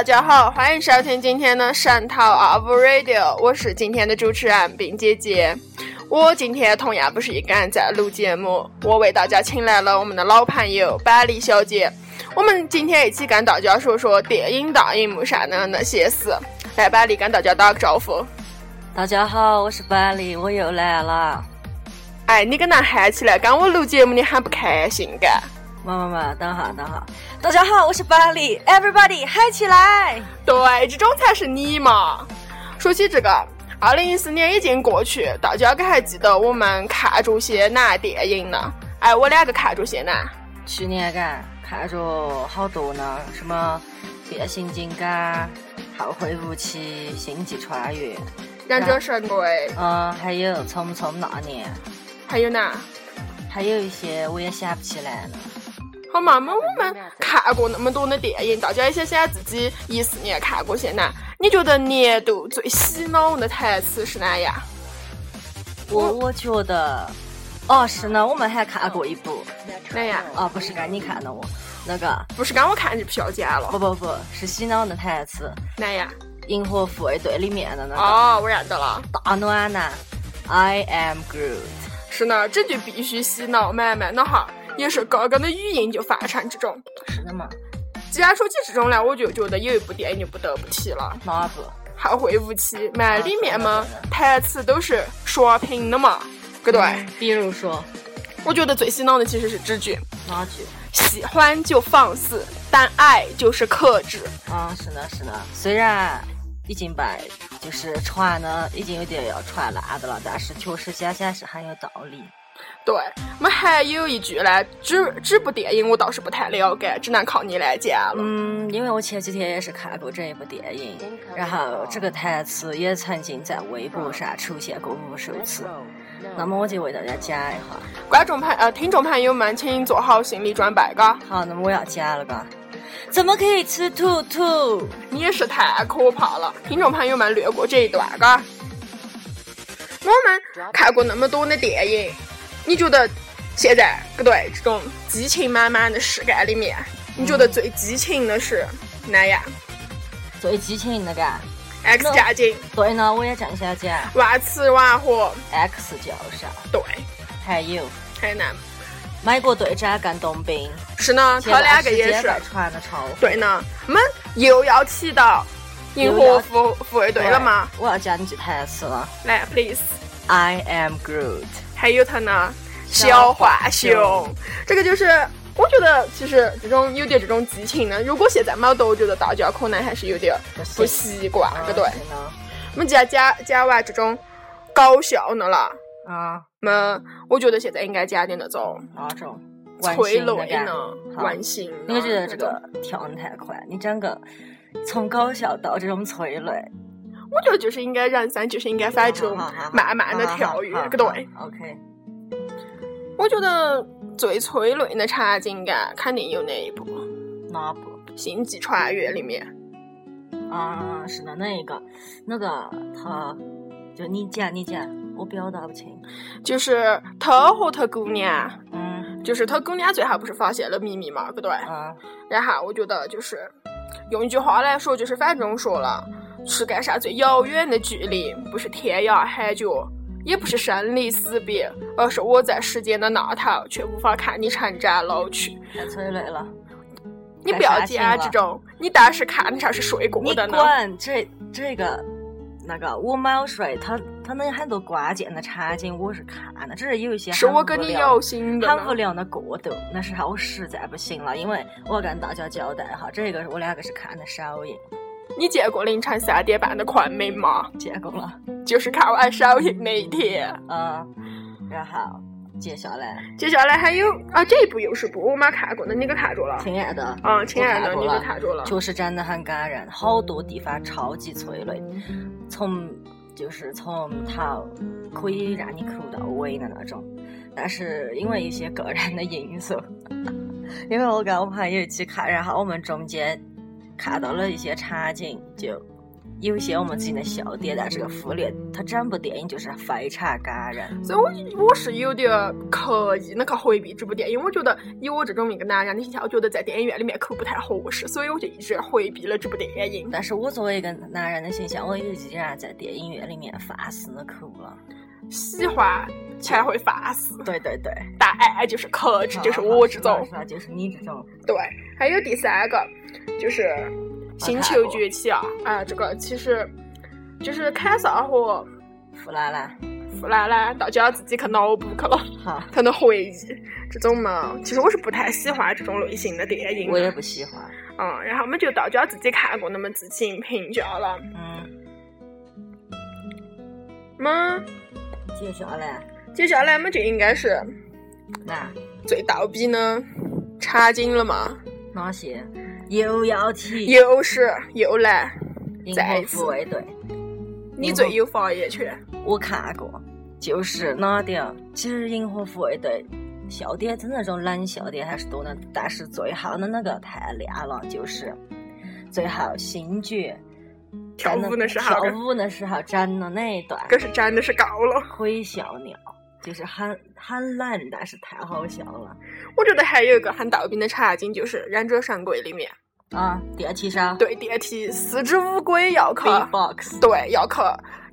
大家好，欢迎收听今天的神淘 of Radio，我是今天的主持人冰姐姐。我今天同样不是一个人在录节目，我为大家请来了我们的老朋友百丽小姐。我们今天一起跟大家说说电影大荧幕上的那些事。来，百丽跟大家打个招呼。大家好，我是百丽，我又来了。哎，你跟那喊起来，跟我录节目你很不开心嘎？妈妈妈，等哈等哈。大家好，我是百丽，Everybody 嗨起来！对，这种才是你嘛。说起这个，二零一四年已经过去，大家可还记得我们看着些哪电影呢？哎，我两个看着些哪？去年嘎看着好多呢，什么变形金刚、后会无期、星际穿越、忍者神龟，嗯，还有匆匆那年，还有哪？还有一些我也想不起来了。好嘛，那我们看过那么多的电影，大家也想想自己一四年看过些哪？你觉得年度最洗脑的台词是哪样？我我觉得，哦，是呢，我们还看过一部，哪样？哦，不是刚你看的我，那个不是刚我看就票价了？不不不是洗脑的台词，哪样？银河护卫队里面的那个。哦，我认得了。大暖男，I am Groot。是呢，这句必须洗脑，买买那哈。也是刚刚的语音就发成这种，是的嘛。既然说起这种来，我就觉得有一部电影就不得不提了。哪部？后会无期。嘛，里面嘛台词都是刷屏的嘛，对不对？比如说，我觉得最洗脑的其实是这句。哪句？喜欢就放肆，但爱就是克制。啊，是的，是的。虽然已经把就是传的已经有点要传烂的了，但是确实想想是很有道理。对，我们还有一句呢，这这部电影我倒是不太了解，只能靠你来讲了。嗯，因为我前几天也是看过这一部电影，然后这个台词也曾经在微博上出现过无数次。那么我就为大家讲一下，观众朋呃听众朋友们，请做好心理准备，嘎。好，那么我要讲了，嘎。怎么可以吃兔兔？你也是太可怕了，听众朋友们略过这一段，嘎。我们看过那么多的电影。你觉得现在不对这种激情满满的世界里面，你觉得最激情的是哪样？最激情的嘎？X 战警。对呢，我也正想讲。万磁王和 X 教授。对。还有。还有呢？美国队长跟冬兵。是呢，他两个也是。传的超。对呢，我们又要提到银河护护卫队了吗？我要讲句台词了。来，please。I am Groot。还有他呢，小浣熊，这个就是我觉得其实这种有点这种激情呢。如果现在没得，我觉得大家可能还是有点不习惯，对不对？我们既然讲讲完这种搞笑的了，啊，那我觉得现在应该讲点那种那种催泪呢，温馨。你觉得这个跳的太快？你整个从搞笑到这种催泪。我觉得就是应该人生就是应该反正慢慢的跳跃，对不对？OK。我觉得最催泪的场景感肯定有那一部。哪部？星际穿越里面。啊，是的，那一个？那个他，就你讲你讲，我表达不清。就是他和他姑娘，嗯，就是他姑娘最后不是发现了秘密嘛，对不对？嗯。然后我觉得就是用一句话来说，就是反正说了。世界上最遥远的距离，不是天涯海角，也不是生离死别，而是我在时间的那头，却无法看你成长老去。太催泪了！你不要讲这种，你当时看的时候是睡过的呢。你管这这个那个，我没睡，他他那很多关键的场景我是看的，只是有一些是我跟你摇醒的，很无聊的过渡。那时候我实在不行了，因为我要跟大家交代哈，这个我两个是看的首映。你见过凌晨三点半的昆明吗？见过了，就是看完首映那一天。嗯，然后接下来，接下来还有啊，这一部又是部我没看过的，你可看着了？亲爱的，嗯，亲爱的，你可看着了？确实真的很感人，好多地方超级催泪，从就是从头可以让你哭到尾的那种。但是因为一些个人的因素，因为我跟我朋友一起看，然后我们中间。看到了一些场景，就有一些我们之前的笑点，但是忽略它整部电影就是非常感人。所以我我是有点刻意的去回避这部电影。我觉得以我这种一个男人的形象，我觉得在电影院里面哭不太合适，所以我就一直回避了这部电影。但是我作为一个男人的形象，我也依然在电影院里面放肆的哭了。喜欢才会发誓，对对对，但爱就是克制，就是我这种？就是你这种。对，还有第三个就是《星球崛起》啊，啊，这个其实就是凯撒和富兰兰，富兰兰大家自己去脑补去了，好，才能回忆这种嘛。其实我是不太喜欢这种类型的电影，我也不喜欢。嗯，然后我们就大家自己看过，那么自行评价了。嗯。么？接下来，接下来嘛就应该是那最逗逼的场景了嘛？哪些？又要提，又是又来，再一次。卫队，你最有发言权。我看过，就是哪点？其实银河护卫队笑点，真那种冷笑点还是多的，但是最后的那个太亮了，就是最后星爵。跳舞的时候，跳舞的时候整的那一段，可是真的是高了，可以笑尿，就是很很冷，但是太好笑了。我觉得还有一个很逗逼的场景，就是《忍者神龟》里面啊，电梯上，对，电梯四只乌龟要去，box，对，要去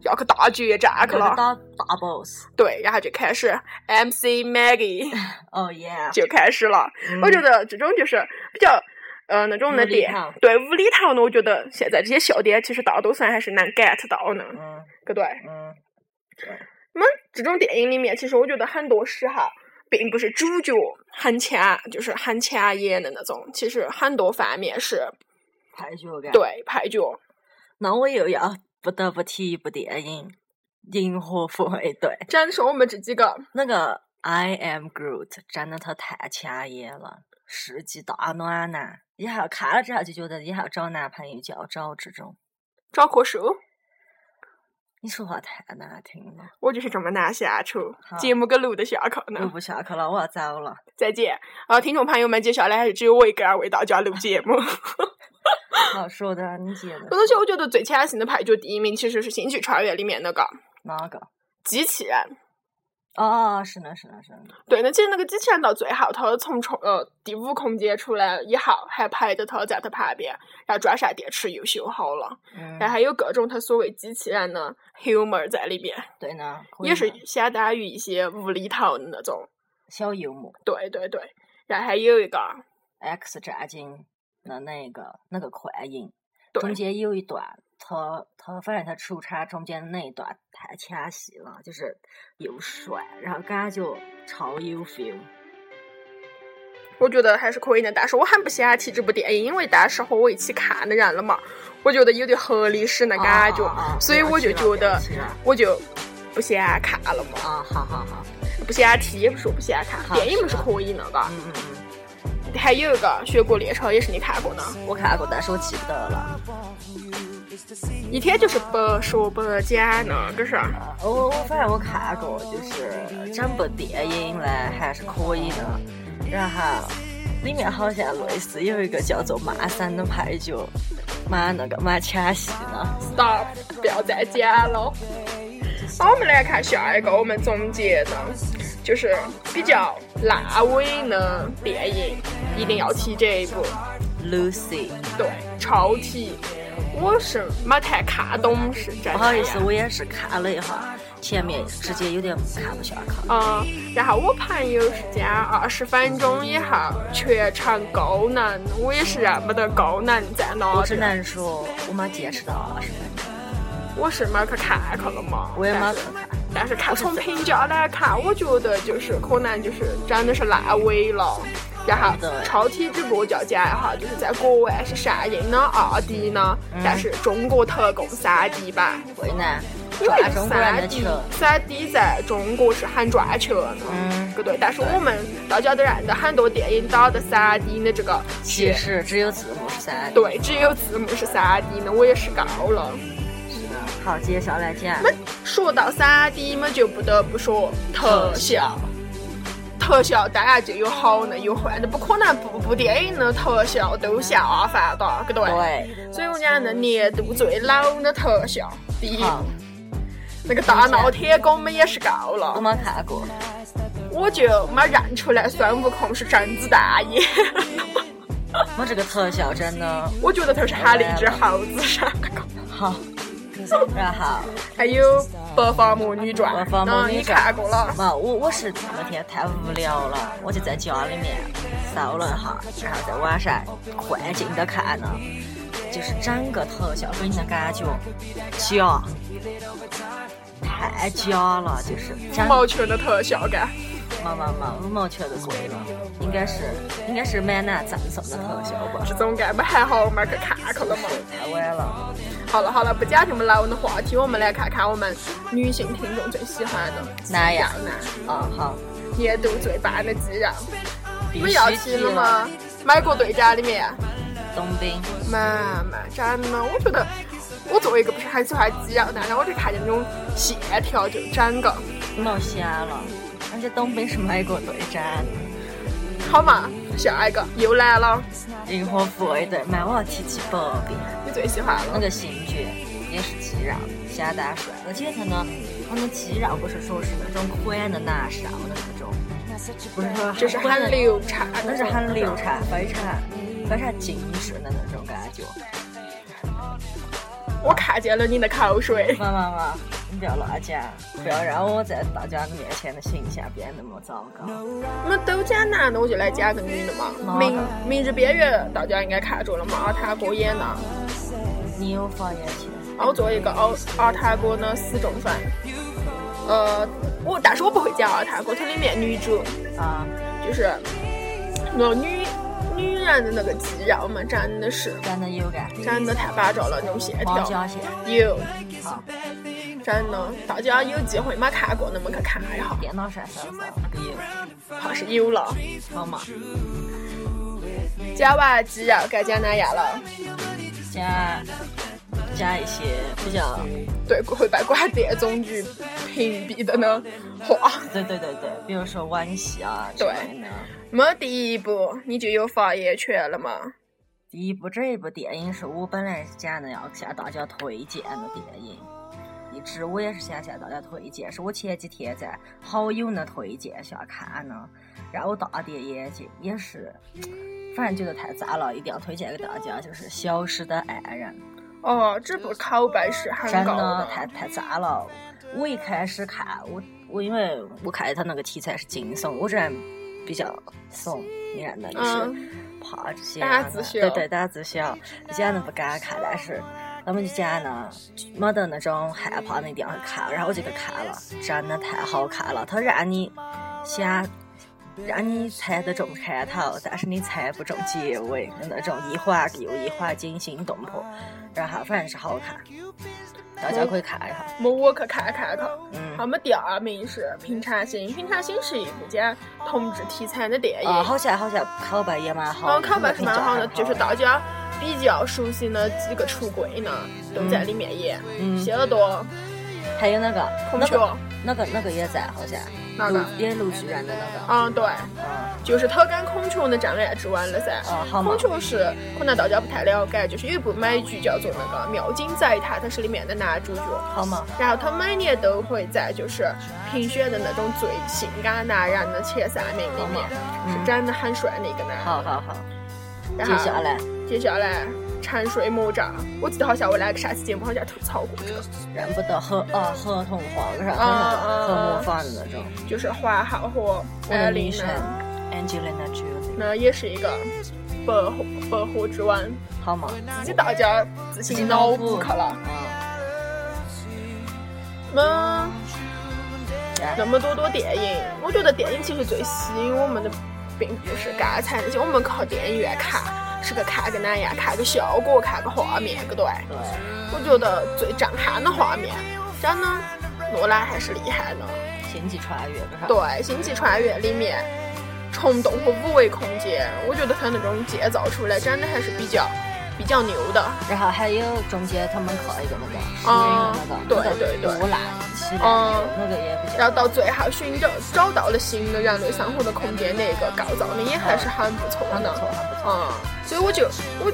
要去大决战去了，打大 boss，对，然后就开始 MC Maggie，哦耶，就开始了。我觉得这种就是比较。呃，那种的点，对无厘头呢，我觉得现在这些笑点其实大多数还是能 get 到的，嗯，对？嗯，那么这种电影里面，其实我觉得很多时候并不是主角很强，就是很抢眼的那种，其实很多方面是配角感，对配角。那我又要不得不提一部电影《银河护卫队》，讲说我们这几个那个 I am Groot，真的他太抢眼了，世纪大暖男。以后看了之后就觉得以后找男朋友就要找这种，找棵树。你说话太难听了。我就是这么难相处。节目给录的下课呢。录不下课了，我要走了。再见。啊，听众朋友们，接下来还是只有我一个人为大家录节目。好说的，你接着。而且我觉得最抢性的配角第一名其实是《星际穿越》里面那个。哪个？机器人。哦，是的，是的，是的。对，那其实那个机器人到最后，他从从呃第五空间出来以后，还陪着他在他旁边，然后装上电池又修好了，嗯然后还有各种他所谓机器人的 humor 在里边。对呢，也是相当于一些无厘头的那种小幽默。对对对，然后还有一个 X 战警的那个那个幻影，中间有一段。他他反正他出场中间那一段太抢戏了，就是又帅，然后感觉超有 feel。我觉得还是可以的，但是我很不喜欢提这部电影，因为当时和我一起看的人了嘛，我觉得有点黑历史的感觉，所以我就觉得我就不想看了嘛。啊，好好好，不想提也不是不想看，电影不是可以的，嘎。嗯嗯嗯。还有一个《雪国列车》也是你看过的，我看过，但是我记不得了。一天就是白说白讲呢，可是。我我反正我看过，就是整部电影呢还是可以的。然后里面好像类似有一个叫做曼森的配角，蛮那个蛮抢戏的。Stop，不要再讲了。好，我们来看下一个，我们总结的，就是比较烂尾的电影，一定要提这一部。Lucy。对，超提。我是没太看懂，是真。不好意思，我也是看了一下，前面直接有点看不下去。嗯，然后我朋友是讲二十分钟以后全程高能，我也是认不得高能在哪。我只能说，我没坚持到二十分钟。我是没去看去了嘛，我也没去看。但是看从评价来看，我觉得就是可能就是真的是烂尾了。然后超体主播就要讲就是在国外是上映的二 D 呢，但是中国特供三 D 版。为呢？因为三 D 三 D 在中国是很赚钱的，嗯，不对。但是我们大家都认得很多电影打的三 D 的这个，其实只有字幕是三 D。对，只有字幕是三 D 的，我也是够了。好，接下来讲。那说到三 D 嘛，就不得不说特效。特效当然就有好的有坏的，不可能部部电影的特效都下饭的，对不对？对。所以我讲那年度最老的特效，第一，那个大闹天宫嘛也是够了我，没看过。我就没认出来孙悟空是甄子丹演。我这个特效真的我觉得他是喊了一只猴子上个。好。然后，还有《白发魔女传白》，发魔女传看过了？嘛，我我是那天太无聊了，我就在家里面搜了一下，然后在网上幻境的看了，就是整个特效给你的感觉假，太假了，就是五整毛钱的特效感。嘛嘛嘛五毛钱都贵了，应该是应该是蛮难赠送的特效吧，这种干嘛还好我们去看去了嘛？太晚了。好了好了，不讲这么老的话题，我们来看看我们女性听众最喜欢的哪样肌肉男，啊好，年度最棒的肌肉。必我们要须提了吗？美国队长里面，冬兵，妈妈真的，我觉得我作为一个不是很喜欢肌肉男，然后我就看见那种线条就整个没想了，人家东北是美国队长，好嘛。下一个又来了，银河护卫队，妈我要提起宝贝。你最喜欢了？那个星爵也是肌肉，相当帅。而且他呢，他的肌肉不是说是那种宽的难受的那种，不是说就是很流畅，那是很流畅，非常非常精致的那种感觉。我看见了你的口水。妈妈妈，你不要乱讲，不要让我在大家的面前的形象变那么糟糕。我们都讲男的，我就来讲个女的嘛。明明日边缘大家应该看着了嘛，阿汤哥演的。你有发言权。我作为一个阿阿汤哥的死忠粉。呃，我但是我不会讲阿汤哥，它里面女主啊，就是那女女人的那个肌肉嘛，真的是真的有感。真的太巴照了，那种线条。有，好，真的，大家有机会没看过，那么去看一下。电脑上搜搜那个有。怕是有了。好嘛，讲完肌肉，该讲哪样了？讲讲一些比较，对会被广电总局屏蔽的呢话。对对对对，比如说吻戏啊之对类的。没第一部你就有发言权了嘛？第一部这一部电影是我本来是讲的要向大家推荐的电影，一直我也是想向大家推荐，是我前几天在好友的推荐下看的，让我大跌眼镜，也是，反正觉得太赞了，一定要推荐给大家，就是《消失的爱人哦，这部口碑是》，很真高的太太赞了。我一开始看，我我因为我看他那个题材是惊悚，我这人比较怂，你看那就是。嗯怕这些胆子小对对，胆子小，讲的不敢看，但是他们就讲呢，没得那种害怕的一定要去看，然后我就去看了，真的太好看了，它让你想。让你猜得中开头，但是你猜不中结尾的那种一环又一环惊心动魄，然后反正是好看，大家可以看一下。么我去看看看。嗯，他们第二名是《平常心》，《平常心》是一部讲同志题材的电影，啊，好像好像口碑也蛮好嗯，的，口碑是蛮好的，就是大家比较熟悉的几个出柜呢，都在里面演，嗯谢耳朵、还有那个孔雀，那个那个那个也在，好像那个。陆演陆巨人的那个，嗯，对，嗯。就是他跟孔雀的《障碍之吻》了噻。啊，好嘛。孔，雀是可能大家不太了解，就是有一部美剧叫做那个《妙境在探》，它是里面的男主角。好嘛，然后他每年都会在就是评选的那种最性感男人的前三名里面，嗯。是长得很帅的一个男人。好好好，然后接下来接下来沉睡魔杖，我记得好像我那个上期节目好像吐槽过这个，认不得合啊合同化个啥，啊啊和模仿的那种。就是华浩和我艾琳的女神娜，Angelina Jolie，那也是一个百合百合之王，好嘛，自己大家自行脑补。去了。啊，那那么多多电影，我觉得电影其实最吸引我们的，并不是刚才那些我们去电影院看，是个看个哪样，看个效果，看个画面，个对？对，我觉得最震撼的画面，真的诺兰还是厉害的。星际穿越个啥？对，《星际穿越》里面虫洞和五维空间，我觉得它那种建造出来真的还是比较比较牛的。然后还有中间他们靠一个那个实啊验的那个，对对对多烂嗯那个也比较。然后到最后寻找找到了新的人类生活的空间，那个构造的也还是很不错的。嗯，所以我就我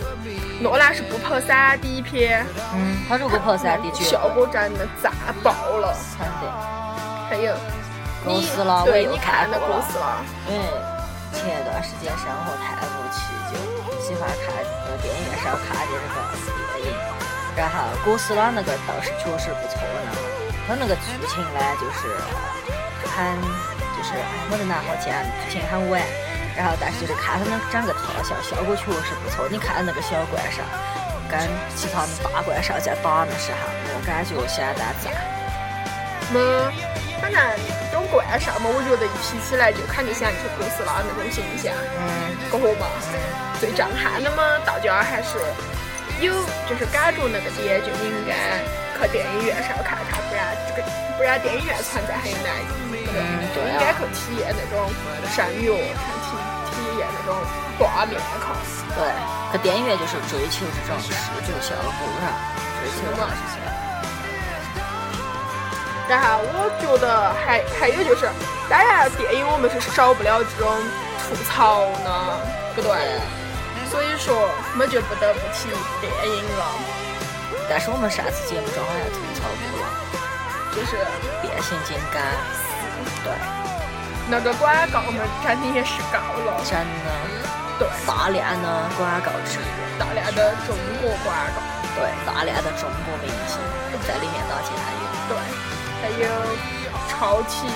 诺兰是不拍三 D 片，嗯，他如果拍三 D 绝效果真的赞爆了。还有哥你对你看的哥斯拉，因为前一段时间生活太无趣，就喜欢看呃电影院上看的那个电影。然后哥斯拉那个倒是确实不错呢，它那个剧情呢就是很就是哎没得哪好讲，剧情很歪。然后但是就是看他们整个特效效果确实不错。你看那个小怪兽跟其他的大怪兽在打的时候，那个感觉相当赞。么，反正这种怪兽嘛，我觉得一提起来就肯定想起哥斯拉那种形象，嗯，过后嘛，最震撼的嘛，大家还是有就是感觉那个点就应该去电影院上看看，不然这个不然电影院存在很有难意，对不对？嗯对啊应该去体验那种声乐，看体体验那种画面看。对，可电影院就是追求这种视觉效果，是吧？追求这种事情。然后我觉得还还有就是，当然电影我们是少不了这种吐槽呢，不对？所以说我们就不得不提电影了，但是我们上次节目中好像吐槽过了。就是变形金刚，对，那个广告我们肯定也是高了，真的。对，大量的广告植入，大量的中国广告，对，大量的中国明星。在里面当加油，对，还有超体，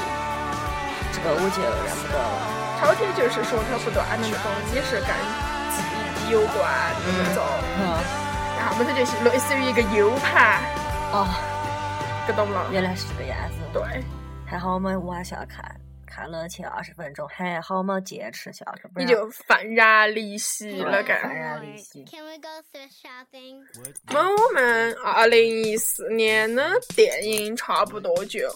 这个我就认不得了。超体就是说它不断的那种也是跟记忆有关的那种，嗯，然后我们它就是类似于一个 U 盘，哦，给懂了？原来是这个样子。对。还好我们往下看，看了前二十分钟，还好没坚持下去，不然你就幡然离席了，幡该。然离析。Can we go thrift shopping? 那我们二零一四年的电影差不多就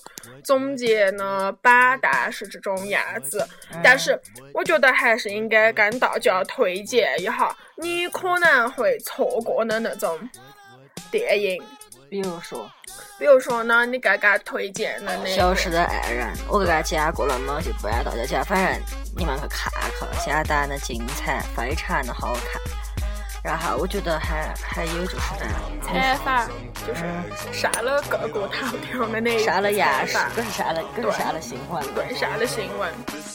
总结呢，榜单是这种样子。但是我觉得还是应该跟大家推荐一下你可能会错过的那种电影。比如说比如说呢，你刚刚推荐的那《消，失的爱人》，我刚刚讲过了嘛，就不让大家讲，反正你们去看看，相当的精彩，非常的好看。然后我觉得还还有就是呢，采访就是上了各个头条的那一上了亚视采，访可是上了，可是对上了新闻，对，上了新闻。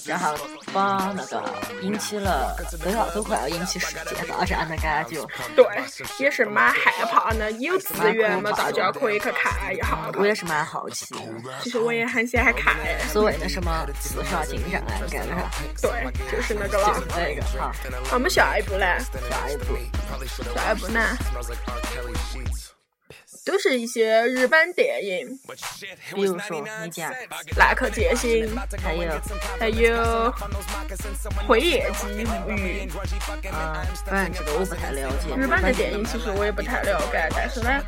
然后把那个引起了都要都快要引起世界大战的感觉。对，也是蛮害怕的。有资源嘛，大家可以去看一下。我也是蛮好奇的，其实我也很想看哎。所谓的什么刺杀金正恩，干啥？对，就是那个了就是。那个哈。我们下一步呢？下一步，下一步呢？都是一些日本电影，比如说你讲，《浪客剑心》，还有还有《辉夜姬物语》。啊，反正这个我不太了解。日本的电影其实我也不太了解，但是呢，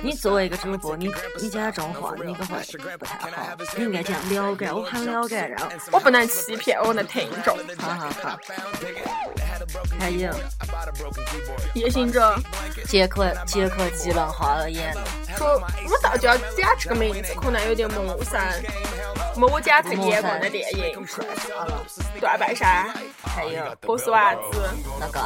你作为一个主播，你你讲这种话，你可会不太好。你应该讲了解，我很了解，然后我不能欺骗我的听众。好好好。还有夜行者杰克杰克吉伦哈尔演的，说，我大家讲这个名字可能有点陌生，么我讲他演过的电影。断背山、还有波斯丸子、那个，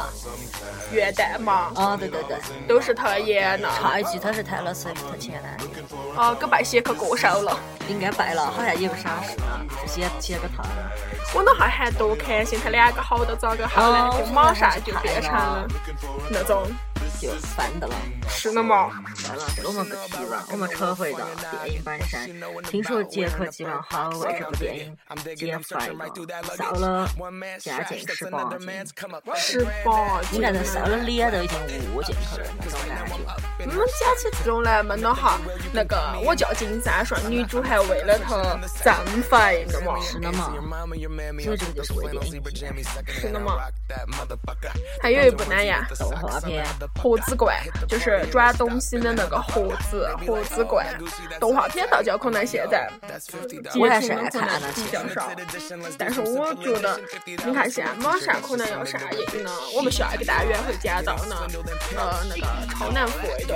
元旦嘛，哦对对对，都是他演的。插一句，他是 Taylor Swift 前男友，哦，给拜写去歌手了。应该败了，好像也不啥事了，是写写给他的。我那还还多开心，他两个好到咋个好呢？哦就马上就变成了那种就翻的了。是的嘛。算了，这个我们不提了，我们扯回到电影本身。听说杰克吉伦哈尔为这部电影减肥了，瘦了将近十八斤，十八斤应该是瘦了脸都已经窝进去了那种感觉。我们讲起这种来嘛，那哈，那个我叫金三顺，女主还为了他增肥的嘛，是的嘛，所以这个就是为电影是的嘛。还有一部哪样？动画片《盒子罐，就是装东西的那个盒子盒子罐。动画片大家可能现在接我还是触的可能爱看的比较少，但是我觉得，你看现在马上可能要上映呢，我们下一个单元会讲到呢，呃，那个超男护卫队。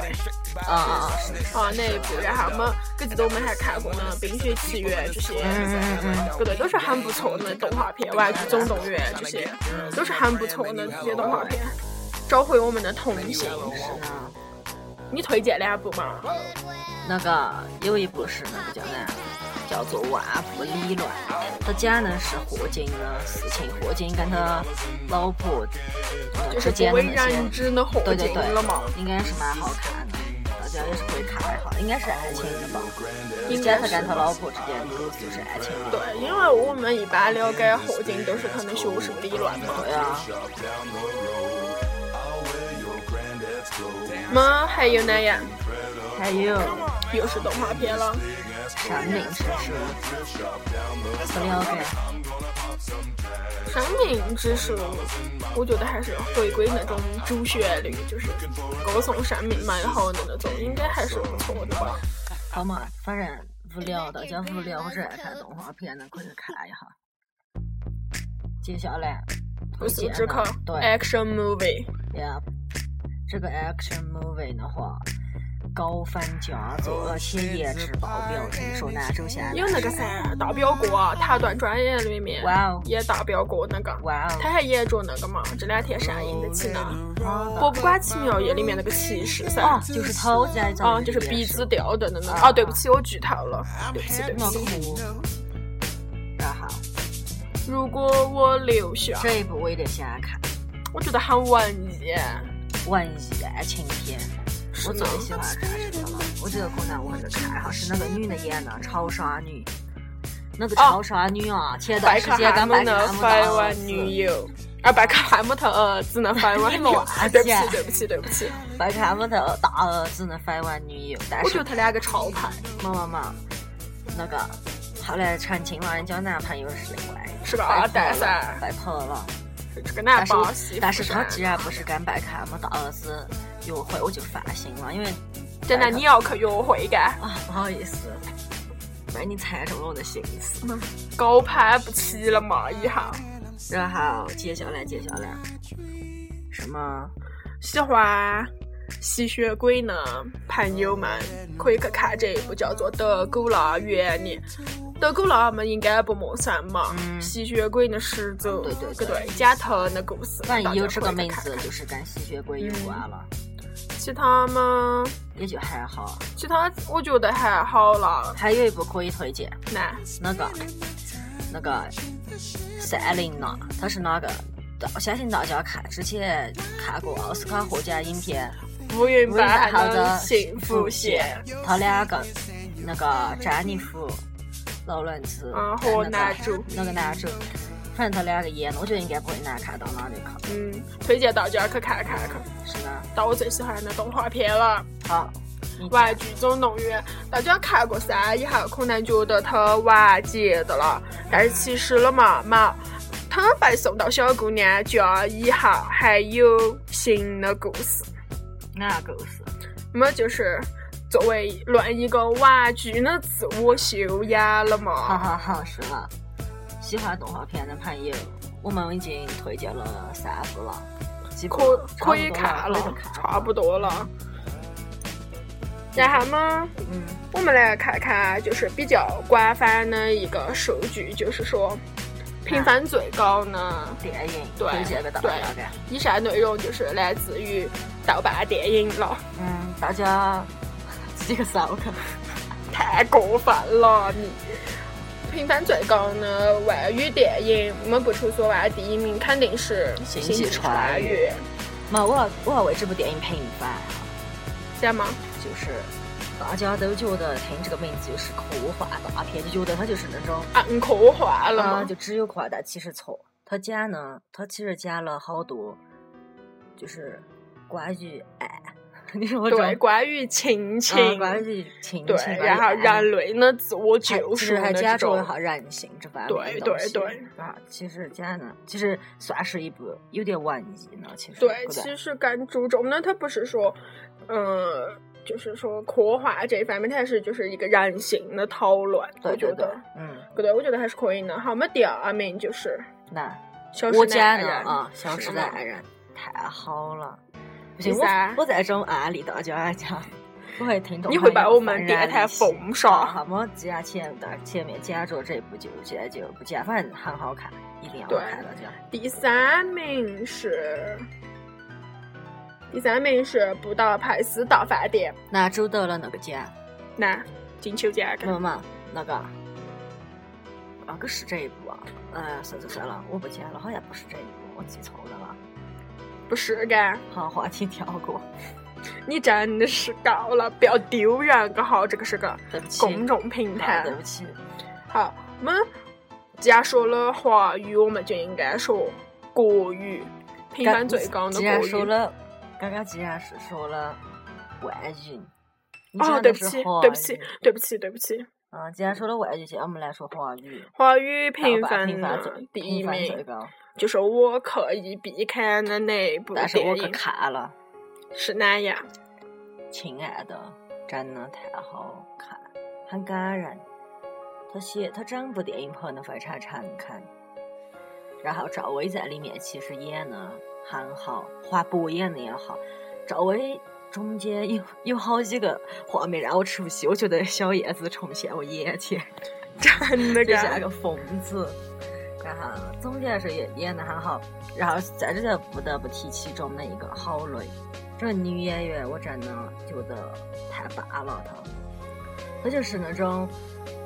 啊啊啊！啊那一部，然后我们我记得我们还看过呢《冰雪奇缘》这些，嗯嗯嗯对对，都是很不错的动画片，《玩具总动员》这些都是很不错的这些动画片，找回我们的童心。是呢。你推荐两部嘛？那个有一部是那个叫哪，叫做《万物理论》，它讲的是霍金的事情，霍金跟他老婆之间的那些对对？对，应该是蛮好看的，大家也是可以看一下，应该是爱情的吧？应该是跟他老婆之间的就是爱情的。对，因为我们一般了解霍金都是他的学术理论嘛。对啊，么还有哪样？还有又是动画片了。生命之树，不了解。生命之树，我觉得还是回归那种主旋律，就是歌颂生命美好的那种，应该还是不错的吧。好嘛，反正无聊，大家无聊或者爱看动画片的可以看一下。接下来不推荐速之客的对，action movie，呀，这个 action movie 的话，高分佳作，而且颜值爆表，听说男主现在有那个噻，大表哥啊，塔断专业里面。哇哦。演大表哥那个，哇哦，他还演着那个嘛，这两天上映的起呢，好《博物馆奇妙夜》里面那个骑士噻。哦，就是讨债找啊，就是鼻子掉的那个。啊。啊，对不起，我剧透了，对不起，对不起。然后如果我留下，这一部我有点想看，我觉得很文艺。文艺爱情片，我最喜欢看这个了。我觉得可能我会去看一下，是那个女的演的超杀女，那个超杀女啊，前段时间汉姆的跟拜克汉姆绯的闻女友，啊，拜克汉姆特儿子的绯闻你女友。对不起，对不起，对不起。拜克汉姆的大儿子的绯闻女友，但是我觉得他两个超配，嘛嘛嘛，那个后来澄清了，人家男朋友是另外是个二代噻，拜托了。这个男但是巴西。但是他既然不是跟拜克汉姆大儿子约会，我就放心了，因为真的你要去约会干，啊不好意思，被你猜中了我的心思。高攀不起了嘛，以后。然后接下来接下来什么？喜欢吸血鬼呢朋友们可以去看这一部叫做《德古拉原理》。德古拉们应该不陌生嘛，嗯吸血鬼的始祖，对对对对，假头的故事，反正有这个名字就是跟吸血鬼有关了，其他嘛，也就还好。其他我觉得还好啦。还有一部可以推荐，那那个那个赛琳娜，她是哪个？我相信大家看之前看过奥斯卡获奖影片乌云《瑞版的幸福线，他两个那个詹妮弗、劳伦斯嗯跟和那个男主那个男主，反正他两个演的，我觉得应该不会难看到哪里去。嗯，推荐大家去看看。去。是的，到我最喜欢的动画片了。好，玩具总动员，大家看过三，以后可能觉得它完结的了，但是其实了嘛，嘛，它被送到小姑娘家以后，还有新的故事，哪个故事？那么就是作为论一个玩具的自我修养了好嘛。好好，是了。喜欢动画片的朋友，我们已经推荐了三部了，几部可可以看了差不多了。然后嘛，嗯，我们来看看，就是比较官方的一个数据，就是说评分最高呢。电影对推荐给大家。以上内容就是来自于豆瓣电影了，嗯，大家自己去搜去。太过分了你！评分最高呢，外语电影，我们不出所外，第一名肯定是《星星际际穿穿越越》，嘛，我要我要为这部电影平反，这吗？就是大家都觉得听这个名字就是科幻大片，就觉得它就是那种暗科幻了？就只有科幻，但其实错。他讲呢，他其实讲了好多，就是关于爱，你说对，关于亲情，啊关于亲情，对，然后人类的自我救赎还的这种。加注了一，下人性这方面对的东西对。对啊，其实讲呢，其实算是一部有点文艺呢，其实对，其实更注重的，它不是说，嗯、就是说科幻这一方面，它还是就是一个人性的讨论，我觉得，，嗯，对，我觉得还是可以的。好，我们第二名就是那《消失我的爱人》讲呢啊，《消失的爱人》太好了，不行，我我在这种案例大家讲，我会听懂你会把我们电台封杀好，么？既然前的前面讲着这部就现在就不讲，反正很好看，一定要看大家。第三名是，第三名是《布达佩斯大饭店男主得了那个奖，》，那金球奖那么嘛，那个那个是这一部啊？呃，算算算了，我不讲了，好像不是这一部，我记错了啦。不是干？好，话题跳过，你真的是高了，不要丢人，个好，这个是个公众平台对。不起。好，我们既然说了华语，我们就应该说国语，评分最高的既然国语。说了，刚刚既然是说了外语，你哦，讲对不起，对不起，对不起，对不起。嗯，既然说了外语，现在我们来说华语。华语评分第一名，高，就是我刻意避开的那部但是我去看了，是哪样？亲爱的，真的太好看，很感人。他写他整部电影拍的非常诚恳，然后赵薇在里面其实演的很好，华博演的也好。赵薇中间有有好几个画面让我出戏，我觉得小燕子重现我眼前。真的就像？个疯子。然后总结来说也演的很好，然后在这就不得不提其中的一个郝蕾，这个女演员我真的觉得太棒了，她，她就是那种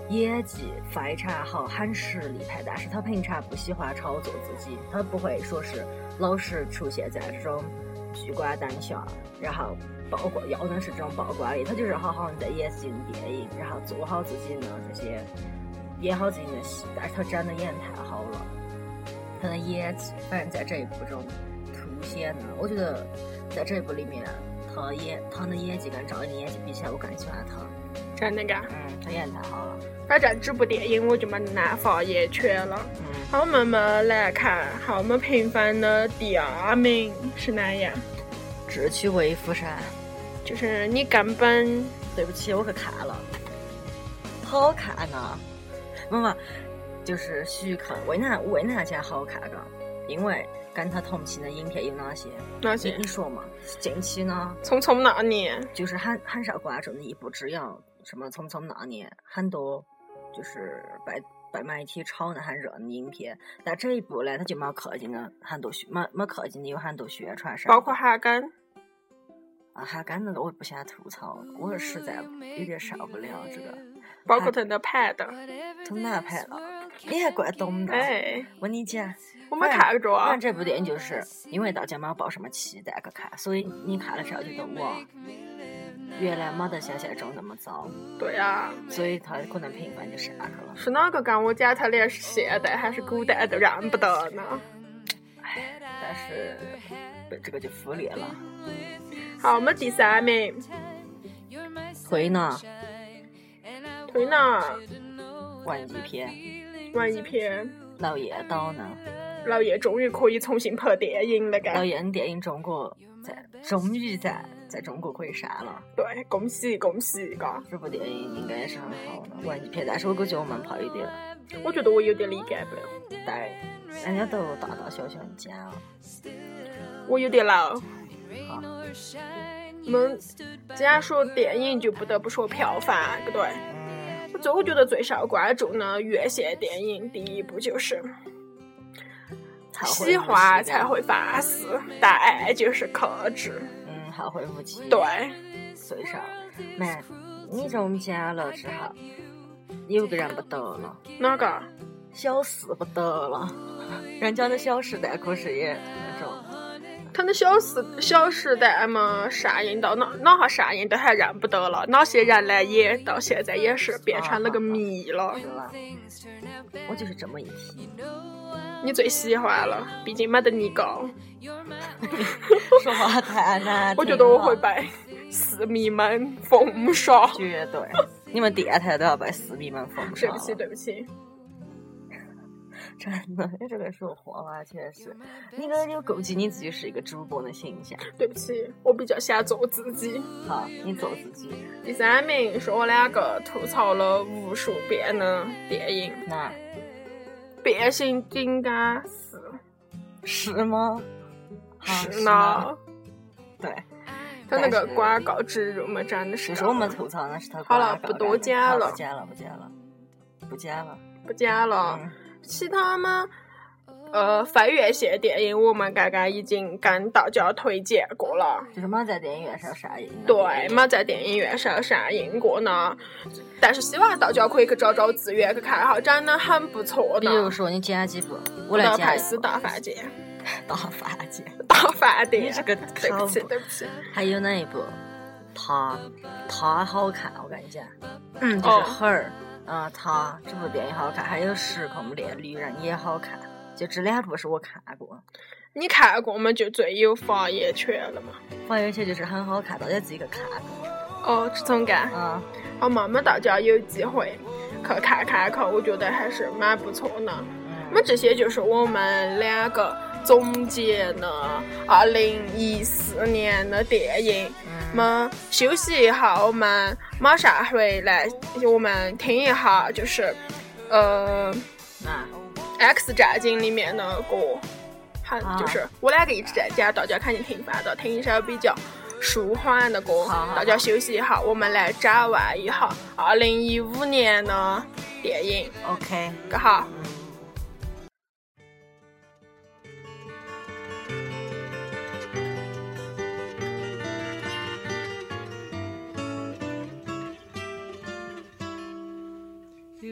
演技非常好，很实力派，但是他平常不喜欢炒作自己，他不会说是老是出现在这种聚光灯下，然后曝光要的是这种曝光率，他就是好好的在演自己的电影，然后做好自己的这些。演好自己的戏，但是他真的演太好了，他的演技反正在这一部中凸显的。我觉得在这一部里面，他演他的演技跟赵丽颖演技比起来，我更喜欢他。真的噶？嗯，他演得太好了。反正这部电影我就没难发言权了。嗯，好，我们们来看，好，我们评分的第二名是哪样？智取威虎山。就是你根本对不起，我去看了，好看呐、妈妈，就是徐克，为哪为哪讲好看嘎？因为跟他同期的影片有哪些？哪些你说嘛？近期呢？匆匆那年，就是很很少关注的一步之遥，什么《匆匆那年》，很多就是被被媒体炒得很热的影片，但这一部呢，他就没刻进了很多宣，没没刻进的有很多宣传上，包括哈根，啊，哈干的我也不想吐槽，我是实在有点受不了这个，包括他的 pad，他哪拍了？你还怪懂的？哎，我跟你讲，我没看过啊反正。这部电影就是因为大家没有抱什么期待去看，所以你看了之后觉得哇，原来没得想象中那么糟。对呀、所以他可能评分就上去了。是哪个跟我讲他连是现代还是古代都认不得呢？哎，但是被这个就忽略了。好，我们第三名，推呢，推呢文艺片，文艺片，娄烨导呢，娄烨终于可以重新拍电影了，娄干。烨的电影中国在终于在在中国可以上了。对，恭喜恭喜，嘎！这部电影应该也是很好的文艺片，但是我感觉我们拍有点我觉得我有点理解不了，带，人家都大大小小的讲了。我有点老。好，我们既然说电影，就不得不说票房，对不对？嗯，我最我觉得最受关注的院线电影，第一部就是喜欢才会发誓，但爱就是克制。嗯，后会无期。对，最少，没，你中奖了之后，有个人不得了。哪个？小四不得了，人家的《小时代》可是也那种，他的小时小时代嘛，上映到哪哪哈上映都还认不得了，哪些人呢也到现在也是变成了个谜了。是吧？我就是这么一提，你最喜欢了，毕竟没得你高，说话太难听了。我觉得我会被四迷们封杀。绝对，你们电台都要被四迷们封杀。对不起，对不起。真的，你这个说话啊，确实，你个有顾及你自己是一个主播的形象。对不起，我比较想做自己。好，你做自己。第三名是我两个吐槽了无数遍的电影那《变形金刚四》，是吗？是吗？呢。对，他那个广告植入嘛，真的是。就是我们吐槽的是他好了不多讲了不讲了，不讲了，不讲了。不讲了。嗯其他嘛，呃，非院线电影我们刚刚已经跟大家推荐过了。就是没在电影院上上映的。对，没在电影院上上映过呢，但是希望大家可以去找找资源去看哈，真的很不错的比如。说你讲几部，我来讲一部达佩斯大饭店，大饭店。大饭店。你这个对不起，对不起。还有哪一部？他，他好看，我跟你讲，嗯就是很儿，嗯，他这部电影好看，还有《时空恋旅人》也好看，就这两部是我看过。你看过嘛，就最有发言权了嘛。发言权就是很好看，大家自己去看。哦，这种感。嗯，好嘛，那大家有机会去看看看，我觉得还是蛮不错的。那么这些就是我们两个总结了二零一四年的电影。那么休息一下，我们马上回来，我们听一下，就是呃那《X 战警》里面的歌，还啊。就是我两个一直在讲，大家肯定听烦的，听一首比较舒缓的歌好好。大家休息一下，我们来展望一下二零一五年的电影，OK，个好。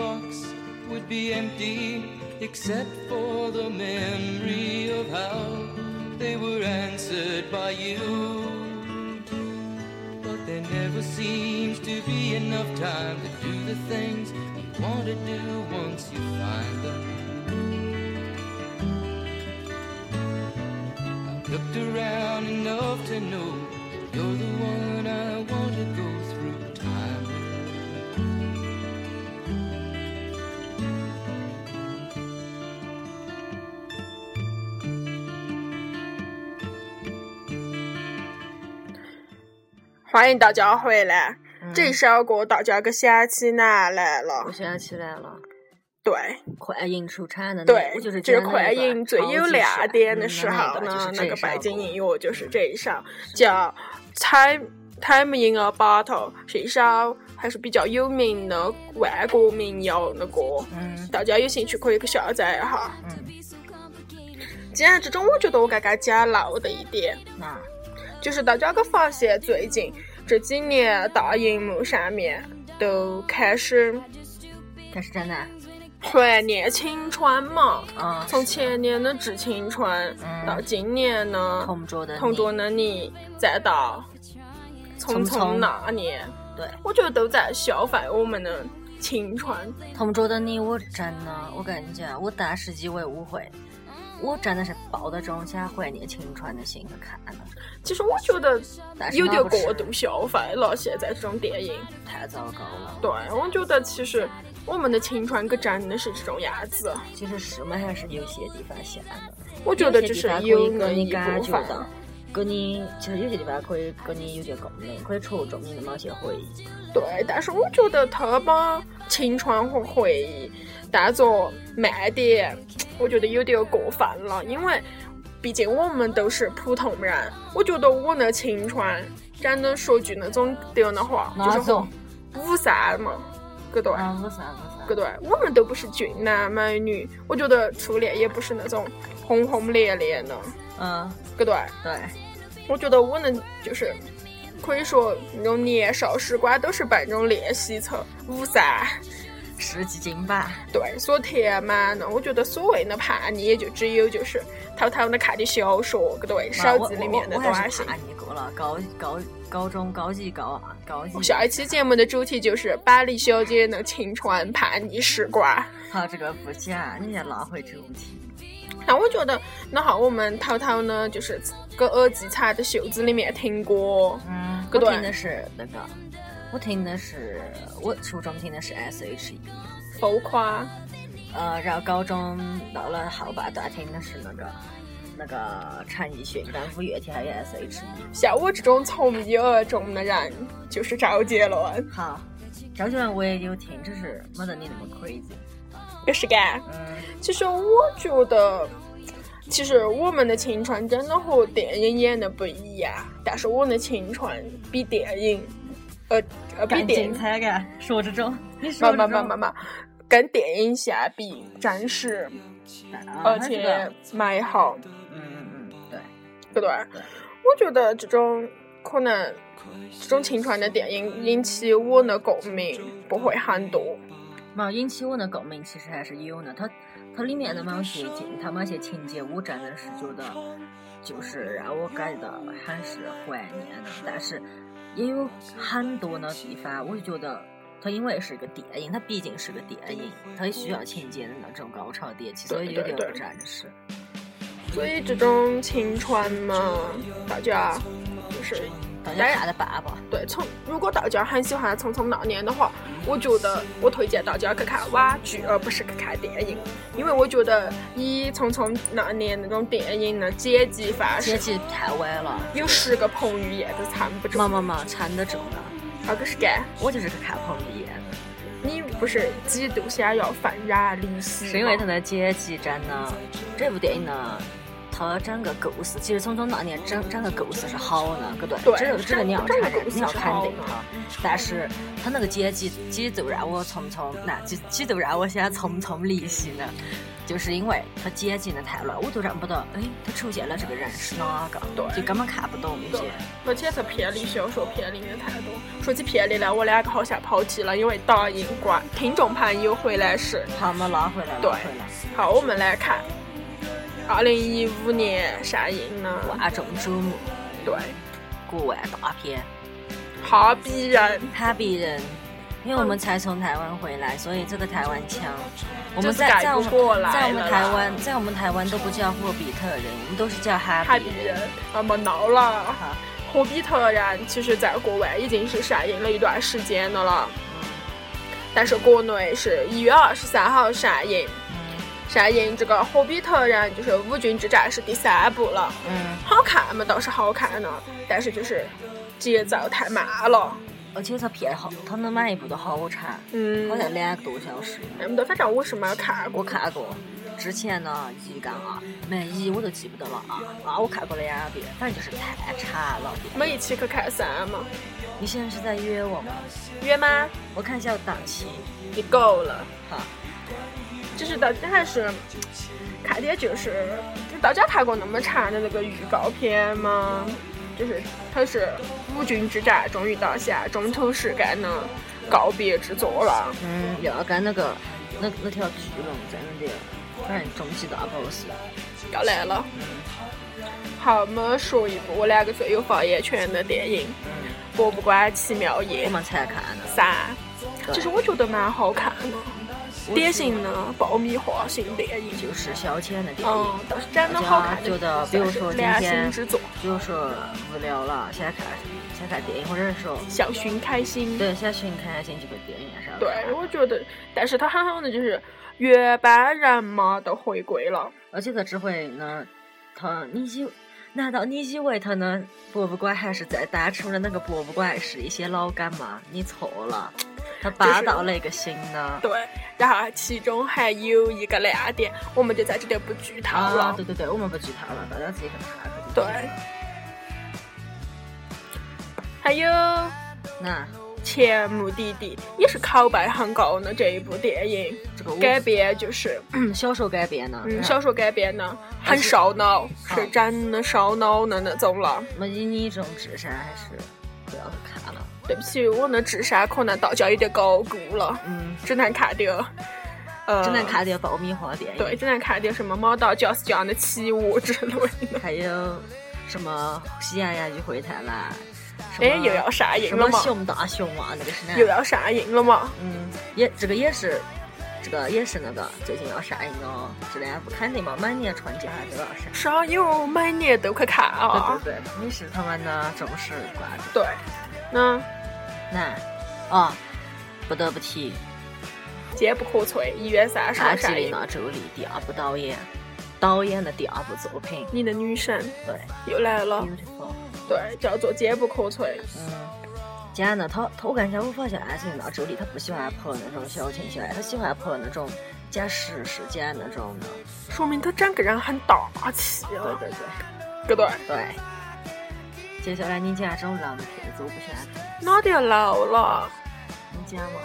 Box would be empty except for the memory of how they were answered by you. But there never seems to be enough time to do the things you want to do once you find them. I've looked around enough to know 欢迎大家回来。这首歌大家可想起哪来了。我？想起来了，对。快银出产的对就是，快银最有亮点的嗯时候呢，那个背景音乐就是这一首，叫《Time Time in a Bottle》，是一首还是比较有名的万国民谣的歌。嗯。大家有兴趣可以去下载一下。嗯，既然这种，我觉得我刚刚讲漏的一点，那就是大家可发现最近这几年大荧幕上面都开始开始真的，怀念青春嘛。嗯，从前年的《致青春》嗯。到今年的同桌的《同桌你。的你》，再到《匆匆那年》，对，我觉得都在消费我们的青春。同桌的你，我真的，我跟你讲，我大十几为误会，我真的是抱着这种想怀念青春的心去看的，其实我觉得有点过度消费了，现在这种电影。太糟糕了。对，我觉得其实我们的青春可真的是这种样子。其实是嘛，还是有些地方像的。我觉得只是有一你感部分。觉到，给你其实有些地方可以跟你有点共鸣，可以戳中你的某些回忆。对，但是我觉得他把青春和回忆当做卖点，我觉得有点过分了。因为毕竟我们都是普通人，我觉得我的青春，真的说句那种丢的话，就是五三嘛，对对？啊，五三五对对，我们都不是俊男美女，我觉得初恋也不是那种轰轰烈烈的，嗯，对对？对，我觉得我能就是可以说那种年少时光都是被那种练习册五三世纪金版。对所填嘛，那。我觉得所谓的叛逆，也就只有就是偷偷的看点小说，对对？手机里面的短信。是叛逆过了，高高高中高级高二高级。下一期节目的主题就是板栗小姐的青春叛逆时光。好，这个不讲，你要拉回主题。那我觉得，那好，我们偷偷呢，就是搁耳机插在袖子里面听歌。嗯，对我听的是那个，我听的是我初中听的是 S.H.E，浮夸，呃，然后高中到了后半段听的是那个那个陈奕迅跟五月天还有 S.H.E。像我这种从一而终的人，就是周杰伦。好，周杰伦我也有听，只是没得你那么 crazy。有是干。嗯，其实我觉得，其实我们的青春真的和电影演的不一样，但是我的青春比电影，呃呃，比更电影，说这种，你说嘛这种，嘛嘛嘛嘛，跟电影相比，真是啊而且美好，嗯嗯嗯，对，对不对？对我觉得这种可能这种青春的电影引起我的共鸣不会很多。嘛，引起我的共鸣其实还是有的。它它里面的某些镜头、某些情节，我真的是觉得就是让我感觉到很是怀念的。但是也有很多的地方，我就觉得它因为是个电影，它毕竟是个电影，它也需要情节的那种高潮迭起，所以有点对对对真实。所以这种青春嘛，大家就是大家看得办吧。对，从如果大家很喜欢《匆匆那年》的话，我觉得我推荐大家去看网剧，而不是去看电影，因为我觉得以《匆匆那年》那种电影的剪辑方式，剪辑太歪了，有十个彭于晏都撑不住嘛。嘛嘛，撑得住的。那个是干，我就是去看彭于晏的，你不是几度想要愤然离席？是因为他的剪辑真的，这部电影呢，它整个故事，其实《匆匆那年》整整个故事是好的，对不对这个这个你要承认你要肯定它。但是他那个剪辑节奏让我匆匆，那几几度让我想匆匆离席呢，就是因为他剪辑的太乱，我都认不得，哎，他出现了这个人是哪个，对就根本看不懂一些对。而且是偏离小说偏离的太多。说起偏离呢，我两个好像跑题了，因为答应观听众朋友回来时。好，我们拉回来，对。好，我们来看二零一五年上映的，万众瞩目，对，国外大片。哈比人，哈比人，因为我们才从台湾回来，所以这个台湾腔，我们在在我们在我们台湾，在我们台湾都不叫霍比特人，我们都是叫哈哈比比人，啊，没闹了。哈，霍比特人其实在国外已经是上映了一段时间的了，但是国内是一月二十三号上映。上映这个《霍比特人》就是《五军之战》是第三部了，嗯，好看嘛倒是好看的，但是就是节奏太慢了。而且它片好，它的每一部都好长，嗯好，像两个多小时。那么的，反正我是没有看过。我看过，之前呢一跟二，没一我都记不得了啊啊，我看过两遍，反正就是太长了。我们一起去看三嘛，你现在是在约我吗？约吗？我看一下档期，你够了。好，就是大家还是看点就是，大家看过那么长的那个预告片吗？就是它是五军之战终于到下，中途是该的告别之作了。嗯，又要跟那个那那条巨龙在那里，反正终极大 boss。要来了。好，我们说一部我两个最有发言权的电影《博物馆奇妙夜我们才看的。三，其实我觉得蛮好看的，典型的爆米花型电影。就是消遣的电影。嗯，倒是真的好看的。觉得，比如说今良天心之作，比如说无聊了，想看想看电影，或者是说想寻开心。对想寻开心就去电影院上。对，我觉得，但是它很好的就是原班人马都回归了。而且他这回呢，他你以难道你以为他呢博物馆还是在单纯的那个博物馆是一些老感吗？你错了，他搬到了一个新的。对，然后其中还有一个亮点，我们就在这里不剧透了。啊，对对对，我们不剧透了，大家自己去看看。对，还有那前目的地也是口碑很高的这一部电影，这个改编就是小说改编的，嗯小说改编的，很烧脑，是真的烧脑的那种了。那以你这种智商，还是不要去看了。对不起，我的智商可能到家有点高估了，嗯，只能看点，呃，只能看点爆米花电影。对，只能看点什么《马达加斯加的起舞》之类的。还有什么喜羊羊与灰太狼？哎，又要上映什了嘛？么熊大熊啊？那个是哪？又要上映了嘛？嗯，也这个也是，这个也是那个最近要上映哦。这两部肯定嘛，每年春节还都要上。是啊，因为我每年都去看啊？对对对，你是他们的忠实观众。对，那那哦，不得不提坚不可摧，一月三十号安吉丽。娜·朱莉第二部导演，导演的第二部作品，你的女神对又来了，，Beautiful。对，叫做坚不可摧。嗯，讲呢，他他我感觉我发现安吉丽娜·朱莉她不喜欢拍那种小情小爱，她喜欢拍那种讲实事、讲那种的。说明她整个人很大气对啊，对对对不对？对。接下来你讲这种老的片子，我不喜欢看。哪点老了？你讲嘛？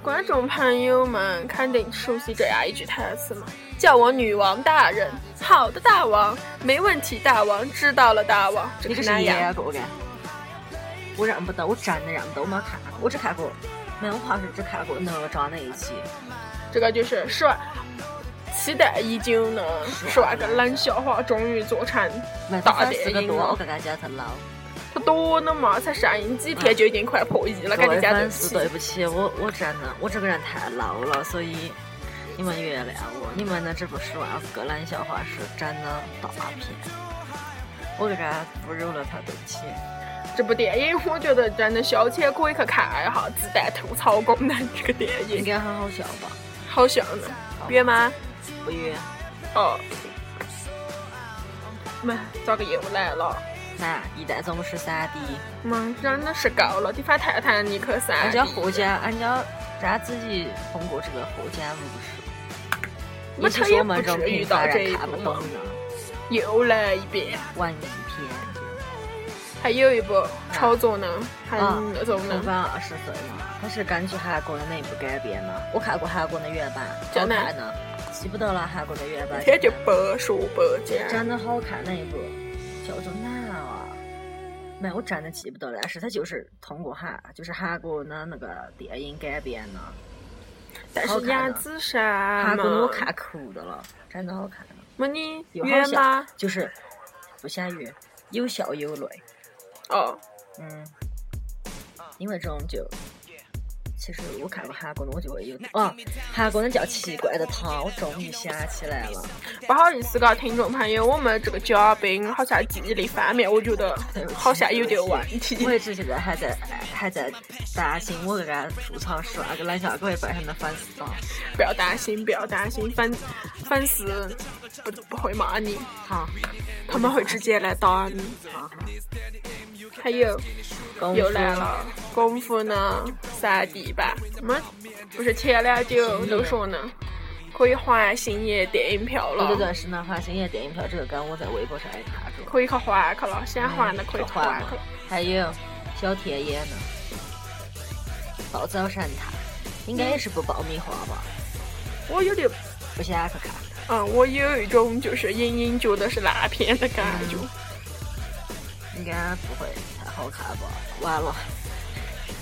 观众朋友们肯定熟悉这样一句台词嘛，叫我女王大人。好的，大王，没问题，大王，知道了，大王。这你这是个那样。演过的？我认不得，我真的认不得，我没看过，我只看过，没有，我好像是只看过哪吒那一期。这个就是十万，期待已久呢，十万个冷笑话终于做成没大电影了我。刚刚讲他老。它多呢嘛，才上映几天就已经快破亿了，赶紧讲对不粉丝，起。对不起，我我真的我这个人太老了，所以你们原谅我。你们的这部《十万个冷笑话》是真的大片，我这个侮辱了他，对不起。这部电影我觉得真的消遣可以去看一下，自带吐槽功能这个电影，应该很好笑吧？好笑呢。约吗？不约。哦。妈，咋个又来了？那一代宗师三 D，妈，真的是够了！地方泰坦尼克三俺家获奖，俺家咱自己通过这个获奖无数。那也是他也不说我们这种至于平凡到这一人看不步嘛懂的又来一遍。文艺片。还有一部炒作呢，很啊那种呢重，返二十岁嘛，它是根据韩国的那一部改编的。我看过韩国的原版，好看呢，记不得了。韩国的原版天就白说白讲。真的好看那一部，叫做哪啊？没，我真的记不得了，但是它就是通过韩，就是韩国的那个电影改编的。但是杨紫姗韩国的我，看哭的了，真的好看的，么你又好就是不想约，有笑有泪。哦，嗯，因为这种就，其实我看过韩国的，我就会有啊，韩国的叫《奇怪的他》，我终于想起来了。不好意思，嘎，听众朋友，我们这个嘉宾好像记忆力方面，我觉得好像有点问题我。一直现在还在还在担心我这个吐槽十万个冷笑话会被很多粉丝打。不要担心，不要担心，粉粉丝不不会骂你，好，他们会直接来打你。好好，还有功夫又来了，功夫呢三 D 版，我们不是前两久都说呢，可以还星爷电影票了，对对对，是南华星爷电影票，这个梗我在微博上也看过。可以去还去了，想还的可以去还去了。还有小天野呢，暴走神探，应该也是部爆米花吧？我有点，不想去看。嗯，我有一种就是隐隐觉得是烂片的感觉。应该不会太好看吧？完了，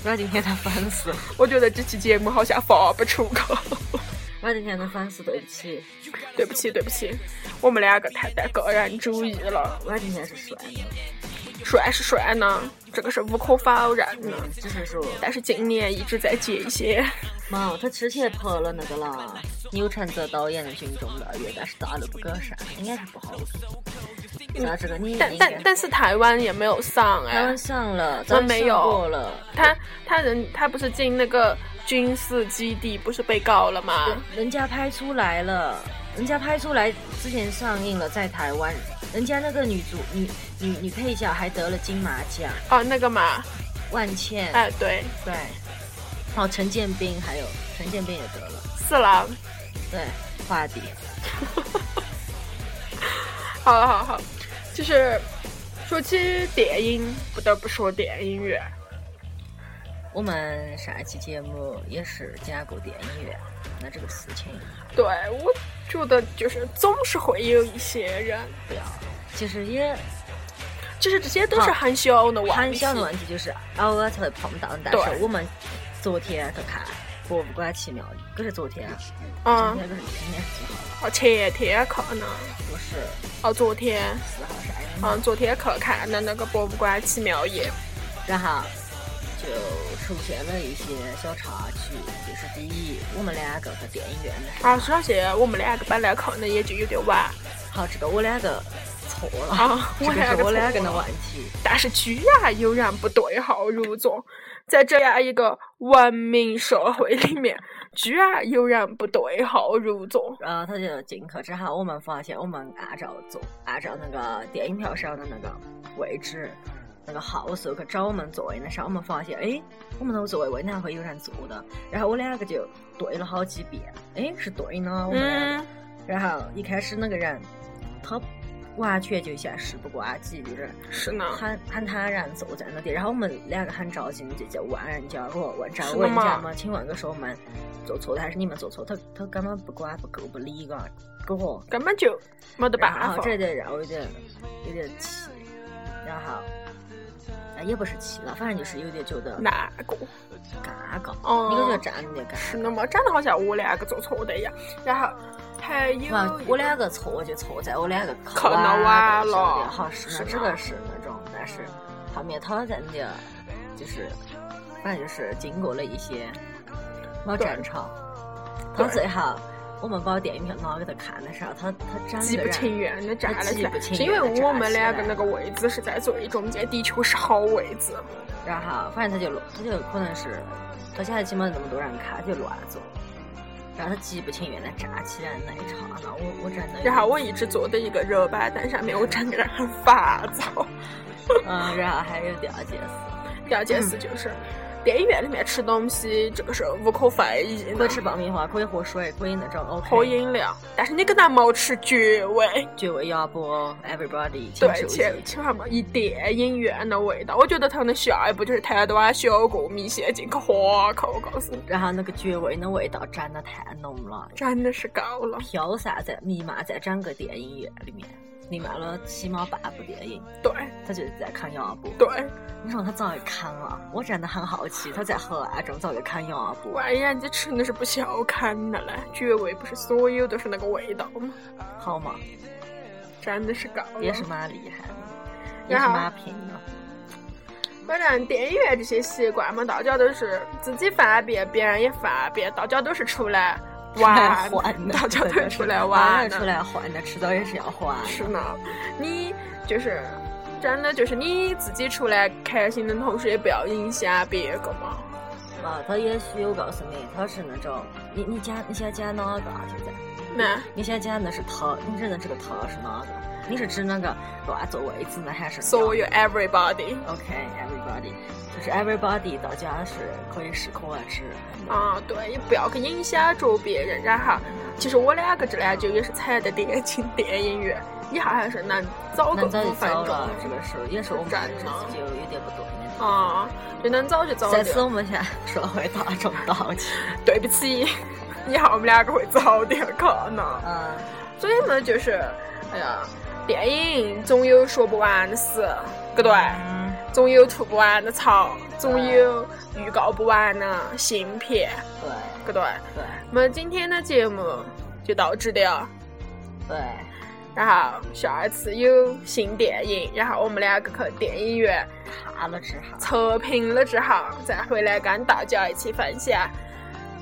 阮经天的粉丝，我觉得这期节目好像发不出口。阮经天的粉丝，对不起，对不起，对不起，我们两个太带个人主义了。阮经天是帅的，帅是帅呢，这个是无可否认的。只是说，但是今年一直在接一些，妈，他之前拍了那个啦，钮承泽导演的《军中乐园》，但是大陆不给上，应该是不好看。那这个你但但但是台湾也没有上哎。台湾，上了，那早上没有过了。他他人他不是进那个军事基地，不是被告了吗？人家拍出来了，人家拍出来之前上映了，在台湾，人家那个女主女女女配角还得了金马奖，哦，那个嘛，万茜，哎，对，对，哦陈建斌，还有陈建斌也得了，是啦。对，华帝，好了，好好，就是说起电影，不得不说电影院。我们上一期节目也是讲过电影院那这个事情，对，我觉得就是总是会有一些人，不要，其实也其实这些都是很小的问题。很小的问题，就是偶尔才会碰到，但是我们昨天在看博物馆奇妙，可是昨天啊，今嗯，天可是今天是几号了？哦，前天可能，不是。哦，昨天，四号晒的。嗯，昨天去看的那个博物馆奇妙夜。然后就出现了一些小插曲，就是第一，我们两个在电影院的时候，啊，首先我们两个本来看的也就有点晚。好，这个我两个错了，啊，这个是我两个的问题。但是居然有人不对号入座，在这样一个文明社会里面，居然有人不对号入座。然后他就进去之后，我们发现我们按照坐，按照那个电影票上的那个位置。那个号数去找我们座位的时候，我们发现，哎，我们那个座位为哪会有人坐的？然后我两个就对了好几遍，哎，是对呢，我们两个。嗯，然后一开始那个人，他完全就像事不关己，就是是呢，很很坦然坐在那里。然后我们两个很着急，就就问人家，我问这是吗问人家嘛，请问个说我们做错了还是你们做错？他他根本不管不顾不理个，给我。根本就没得办法。然后这就让我有点有点气，然后。哎，也不是气了，反正就是有点觉得难过？尴尬，哦你就觉得站有点尴尬。是的嘛，长得好像我两个做错的一样。然后还有哇，我两个错就错在我两个看到晚晚了好是这个是那种，但是后面他在那就是，反正就是经过了一些老对战场，对到最后我们把电影票拿给他看的时候，他他整极不情愿的站了起来，是因为我们两个那个位置是在最中间，的确是好位置。然后反正他就他就可能是他现在起码那么多人看，他就乱坐。然后他极不情愿的站起来那一刹那，我我真的然后我一直坐在一个热板凳上面，我整个人很烦躁。嗯，然后还有第二件事，第二件事就是，电影院里面吃东西，这个是无可非议的。可以吃爆米花，可以喝水，可以那种 OK。喝饮料，但是你跟他没吃绝味。绝味鸭脖，Everybody，请对，注意千千万嘛，一电影院的味道，我觉得他的下一步就是台湾小过米线进去花口，我告诉你，然后那个绝味的味道真的太浓了，真的是高了。飘散在弥漫在整个电影院里面，弥漫了起码半部电影。对他就是在看鸭脖。对，你说他早就看了，我真的很好奇，他在河岸中早就看鸭脖。万一人家吃的是不小看的嘞，绝味不是所有都是那个味道吗？好嘛，真的是高了。也是蛮厉害的，也是蛮拼的。反正电影院这些习惯嘛，大家都是自己方便，别人也方便，大家都是出来玩，换的，大家出来当玩然出。来换的，迟早也是要还的。是呢，你就是真的就是你自己出来开心的同时，也不要影响别个嘛。啊，他也许我告诉你，他是那种，你你讲你想讲哪个啊？现在那你想讲的是他，你认得这个他是哪个？你是指那个乱坐位置呢，还是所有 everybody OK，everybody，、就是 everybody，大家是可以适可而止。啊，对，也不要去影响着别人。然后，其实我两个这两就也是踩的电进电影院，以后还是能早个五分钟，这个是也是我们真日的子就有点不对的。啊，就能早就早在此，点。我们向社会大众道歉。对不起，以后我们两个会早点看呢。嗯，所以呢，就是，哎呀，电影总有说不完的事，对不对？嗯，总有吐不完的槽，总有预告不完的新片，对对不对？对那么今天的节目就到这里了。对，然后下一次有新电影，然后我们两个去电影院看了之后，测评了之后，再回来跟大家一起分享。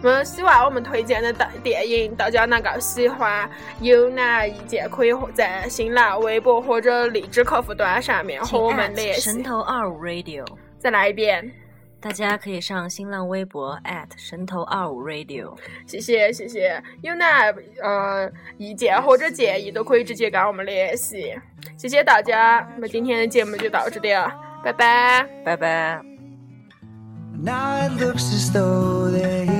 那么，希望我们推荐的电电影大家能够喜欢，有哪意见可以在新浪微博或者荔枝客户端上面和我们联系神。头二五 radio，再来一遍，大家可以上新浪微博神头二五 radio。谢谢谢谢。有哪呃意见或者建议都可以直接跟我们联系。谢谢大家，那么今天的节目就到这里了，拜拜。拜拜。Now it looks as though they're here to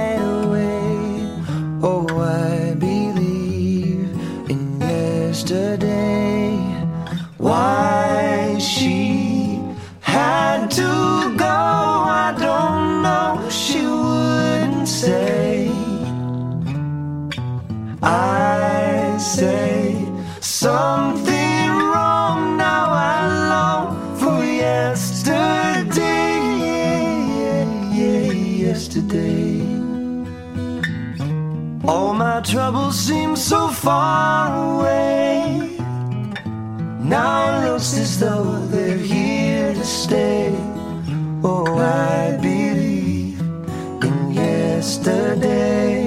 trouble seems so far away. Now it looks as though they're here to stay. Oh, I believe in yesterday.